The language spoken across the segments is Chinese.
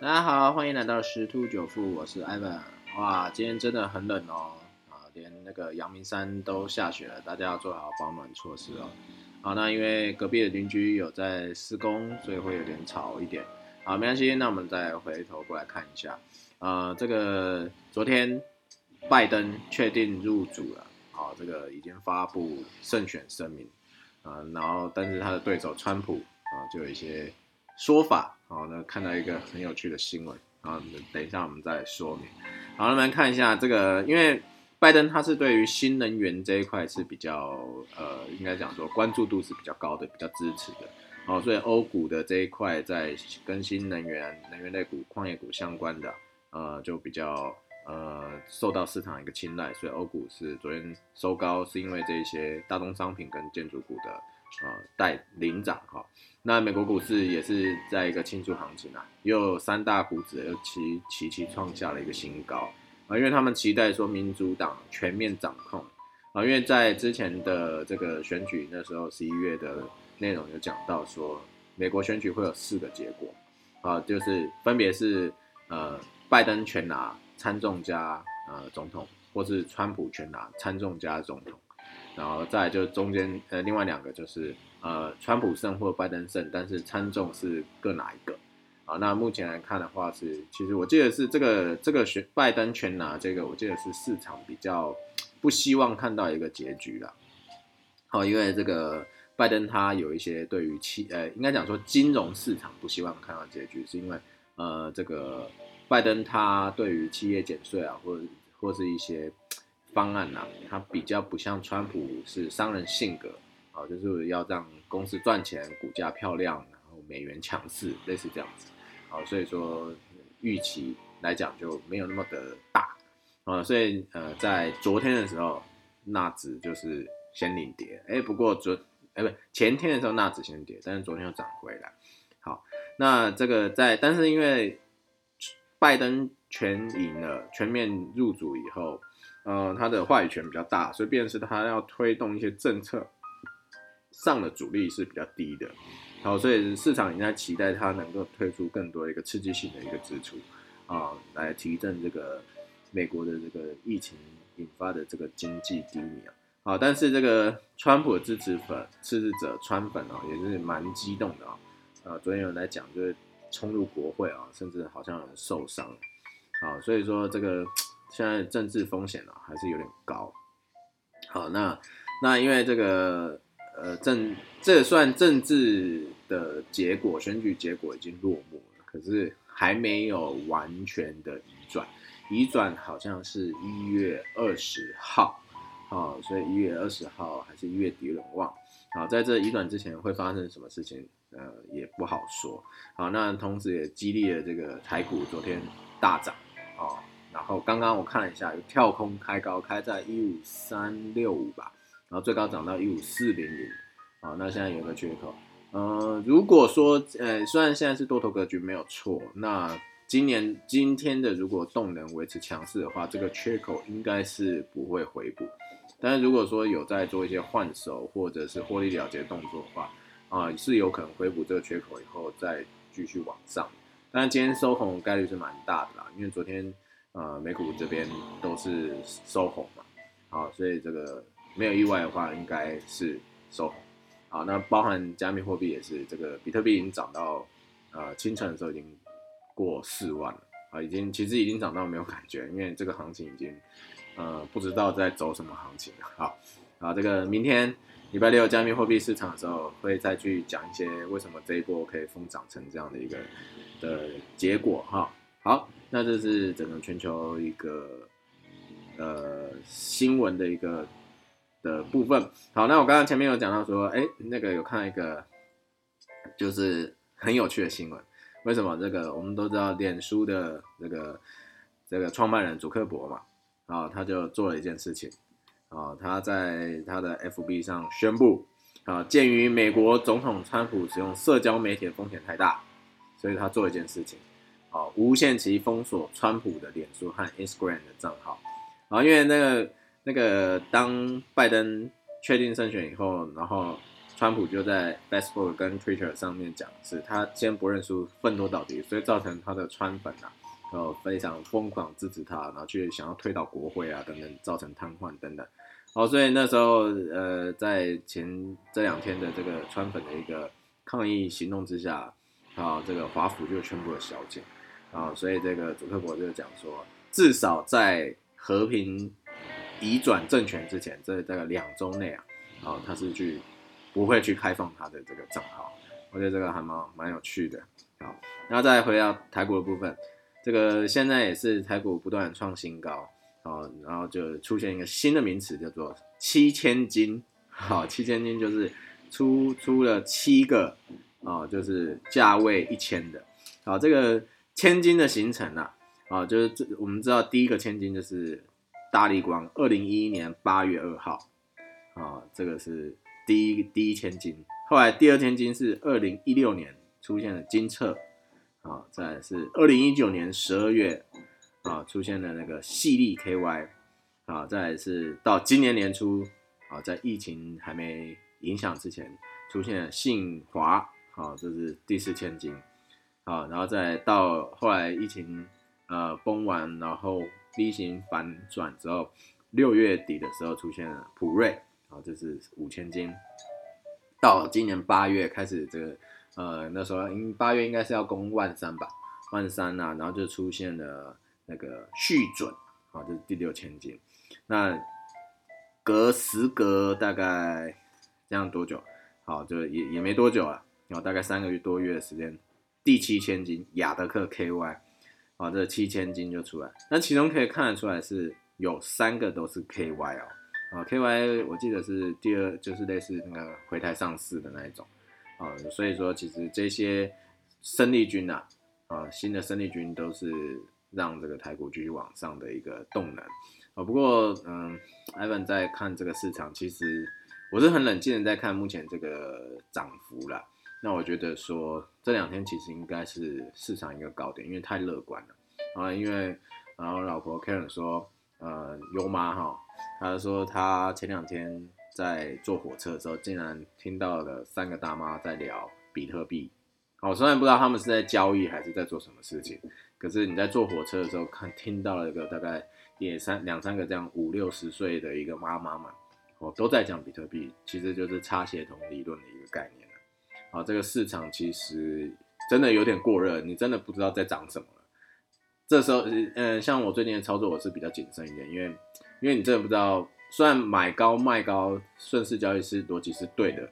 大家好，欢迎来到十突九富，我是 Ivan。哇，今天真的很冷哦，啊，连那个阳明山都下雪了，大家要做好保暖措施哦。好，那因为隔壁的邻居有在施工，所以会有点吵一点。好，没关系，那我们再回头过来看一下。呃，这个昨天拜登确定入主了，好，这个已经发布胜选声明，啊，然后但是他的对手川普啊，就有一些说法，好，那看到一个很有趣的新闻，啊，等一下我们再说明。好，我们来看一下这个，因为拜登他是对于新能源这一块是比较，呃，应该讲说关注度是比较高的，比较支持的。好，所以欧股的这一块在跟新能源、能源类股、矿业股相关的。呃，就比较呃受到市场一个青睐，所以欧股是昨天收高，是因为这些大宗商品跟建筑股的呃带领涨哈。那美国股市也是在一个庆祝行情啊，又三大股指又齐齐齐创下了一个新高啊，因为他们期待说民主党全面掌控啊，因为在之前的这个选举那时候十一月的内容有讲到说，美国选举会有四个结果啊，就是分别是呃。拜登全拿参众加呃总统，或是川普全拿参众加总统，然后再就中间呃另外两个就是呃川普胜或拜登胜，但是参众是各拿一个啊。那目前来看的话是，其实我记得是这个这个选拜登全拿这个，我记得是市场比较不希望看到一个结局了。好，因为这个拜登他有一些对于企呃应该讲说金融市场不希望看到结局，是因为呃这个。拜登他对于企业减税啊，或或是一些方案呐，他比较不像川普是商人性格啊，就是要让公司赚钱，股价漂亮，然后美元强势，类似这样子啊，所以说预期来讲就没有那么的大啊，所以呃，在昨天的时候，纳指就是先领跌，哎，不过昨哎不前天的时候纳指先跌，但是昨天又涨回来。好，那这个在，但是因为拜登全赢了，全面入主以后，呃，他的话语权比较大，所以便是他要推动一些政策上的阻力是比较低的，好，所以市场应该期待他能够推出更多的一个刺激性的一个支出啊，来提振这个美国的这个疫情引发的这个经济低迷啊，好，但是这个川普的支持粉支持者川粉哦，也是蛮激动的啊，呃，昨天有人来讲就是。冲入国会啊，甚至好像有人受伤，啊，所以说这个现在政治风险啊还是有点高。好，那那因为这个呃政这算政治的结果，选举结果已经落幕了，可是还没有完全的移转，移转好像是一月二十号，好，所以一月二十号还是一月底有点忘。好，在这移转之前会发生什么事情？呃，也不好说。好，那同时也激励了这个台股昨天大涨哦。然后刚刚我看了一下，有跳空开高，开在一五三六五吧，然后最高涨到一五四零零。啊，那现在有个缺口。呃，如果说呃，虽然现在是多头格局没有错，那今年今天的如果动能维持强势的话，这个缺口应该是不会回补。但是如果说有在做一些换手或者是获利了结动作的话，啊，是有可能回补这个缺口以后再继续往上，但今天收红概率是蛮大的啦，因为昨天呃美股这边都是收红嘛，好，所以这个没有意外的话应该是收红，好，那包含加密货币也是，这个比特币已经涨到呃清晨的时候已经过四万了，啊，已经其实已经涨到没有感觉，因为这个行情已经呃不知道在走什么行情了，好，啊这个明天。礼拜六加密货币市场的时候，会再去讲一些为什么这一波可以疯涨成这样的一个的结果哈。好，那这是整个全球一个呃新闻的一个的部分。好，那我刚刚前面有讲到说，哎，那个有看一个就是很有趣的新闻。为什么这个我们都知道，脸书的这个这个创办人祖克伯嘛，啊，他就做了一件事情。啊，他在他的 FB 上宣布，啊，鉴于美国总统川普使用社交媒体的风险太大，所以他做一件事情，哦，无限期封锁川普的脸书和 Instagram 的账号，啊，因为那个那个当拜登确定胜选以后，然后川普就在 Facebook 跟 Twitter 上面讲，是他先不认输，愤怒到底，所以造成他的川粉啊，呃非常疯狂支持他，然后去想要推倒国会啊等等，造成瘫痪等等。哦，所以那时候呃在前这两天的这个川粉的一个抗议行动之下，啊这个华府就宣布了宵禁。啊，所以这个祖克伯就讲说，至少在和平移转政权之前，这大概两周内啊，啊，他是去不会去开放他的这个账号。我觉得这个还蛮蛮有趣的。好，然后再回到台股的部分，这个现在也是台股不断创新高，啊，然后就出现一个新的名词叫做七千金。好，七千金就是出出了七个啊，就是价位一千的。好，这个。千金的形成啊，啊，就是这我们知道第一个千金就是大力光，二零一一年八月二号，啊，这个是第一第一千金。后来第二千金是二零一六年出现了金策，啊，再是二零一九年十二月，啊，出现了那个细粒 KY，啊，再是到今年年初，啊，在疫情还没影响之前，出现了信华，啊，这是第四千金。啊，然后再到后来疫情呃崩完，然后 V 型反转之后，六月底的时候出现了普瑞，啊，这是五千金。到今年八月开始，这个呃那时候应八月应该是要攻万三吧，万三呐，然后就出现了那个续准，啊，这是第六千金。那隔时隔大概这样多久？好，就也也没多久啊，然后大概三个月多月的时间。第七千金雅德克 KY，啊，这七千金就出来，那其中可以看得出来是有三个都是 KY 哦，啊，KY 我记得是第二，就是类似那个回台上市的那一种，啊，所以说其实这些生力军呐，啊，新的生力军都是让这个台股继续往上的一个动能，啊，不过嗯，Ivan 在看这个市场，其实我是很冷静的在看目前这个涨幅啦。那我觉得说这两天其实应该是市场一个高点，因为太乐观了啊。因为然后老婆 Karen 说，呃，优妈哈，她说她前两天在坐火车的时候，竟然听到了三个大妈在聊比特币。我虽然不知道他们是在交易还是在做什么事情，可是你在坐火车的时候看听到了一个大概也三两三个这样五六十岁的一个妈妈们，哦，都在讲比特币，其实就是差协同理论的一个概念。啊，这个市场其实真的有点过热，你真的不知道在涨什么了。这时候，呃，像我最近的操作，我是比较谨慎一点，因为，因为你真的不知道，虽然买高卖高，顺势交易是逻辑是对的，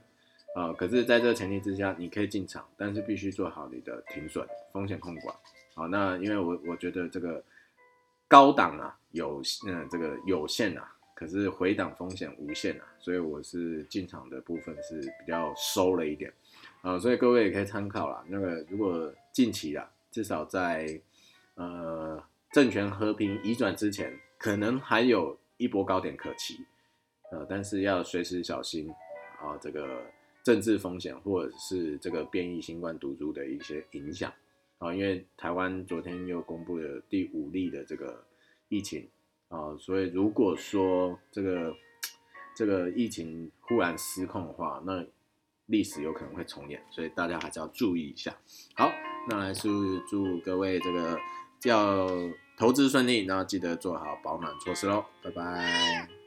啊，可是在这个前提之下，你可以进场，但是必须做好你的停损风险控管。好，那因为我我觉得这个高档啊有，嗯，这个有限啊，可是回档风险无限啊，所以我是进场的部分是比较收了一点。啊，所以各位也可以参考啦。那个如果近期啦，至少在呃政权和平移转之前，可能还有一波高点可期。呃，但是要随时小心啊，这个政治风险或者是这个变异新冠毒株的一些影响啊。因为台湾昨天又公布了第五例的这个疫情啊，所以如果说这个这个疫情忽然失控的话，那历史有可能会重演，所以大家还是要注意一下。好，那还是祝各位这个要投资顺利，然后记得做好保暖措施喽。拜拜。